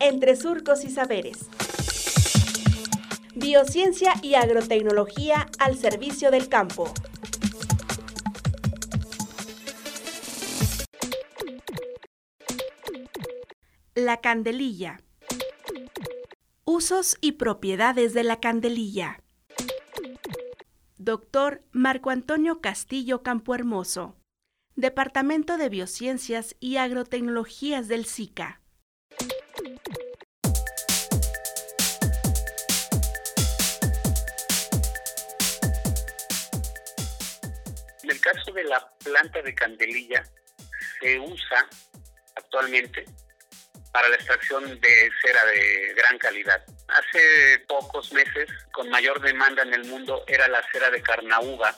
entre surcos y saberes. Biociencia y agrotecnología al servicio del campo. La candelilla. Usos y propiedades de la candelilla. Doctor Marco Antonio Castillo Campohermoso. Departamento de Biociencias y Agrotecnologías del SICA. En el caso de la planta de candelilla, se usa actualmente para la extracción de cera de gran calidad. Hace pocos meses, con mayor demanda en el mundo, era la cera de carnauba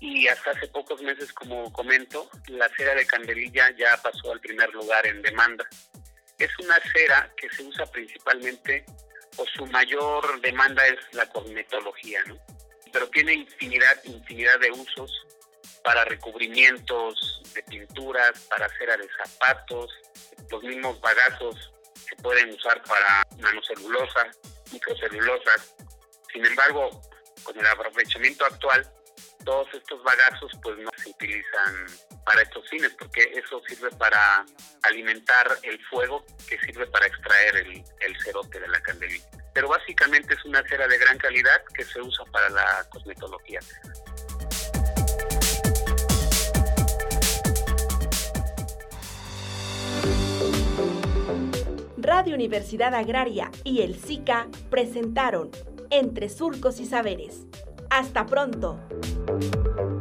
y hasta hace pocos meses, como comento, la cera de candelilla ya pasó al primer lugar en demanda. Es una cera que se usa principalmente, o su mayor demanda es la cosmetología, ¿no? Pero tiene infinidad, infinidad de usos para recubrimientos de pinturas, para cera de zapatos, los mismos bagazos se pueden usar para nanocelulosa, microcelulosa. Sin embargo, con el aprovechamiento actual, todos estos bagazos pues no se utilizan para estos fines, porque eso sirve para alimentar el fuego que sirve para extraer el, el cerote de la candelilla. Pero básicamente es una cera de gran calidad que se usa para la cosmetología. Radio Universidad Agraria y el SICA presentaron Entre Surcos y Saberes. Hasta pronto. you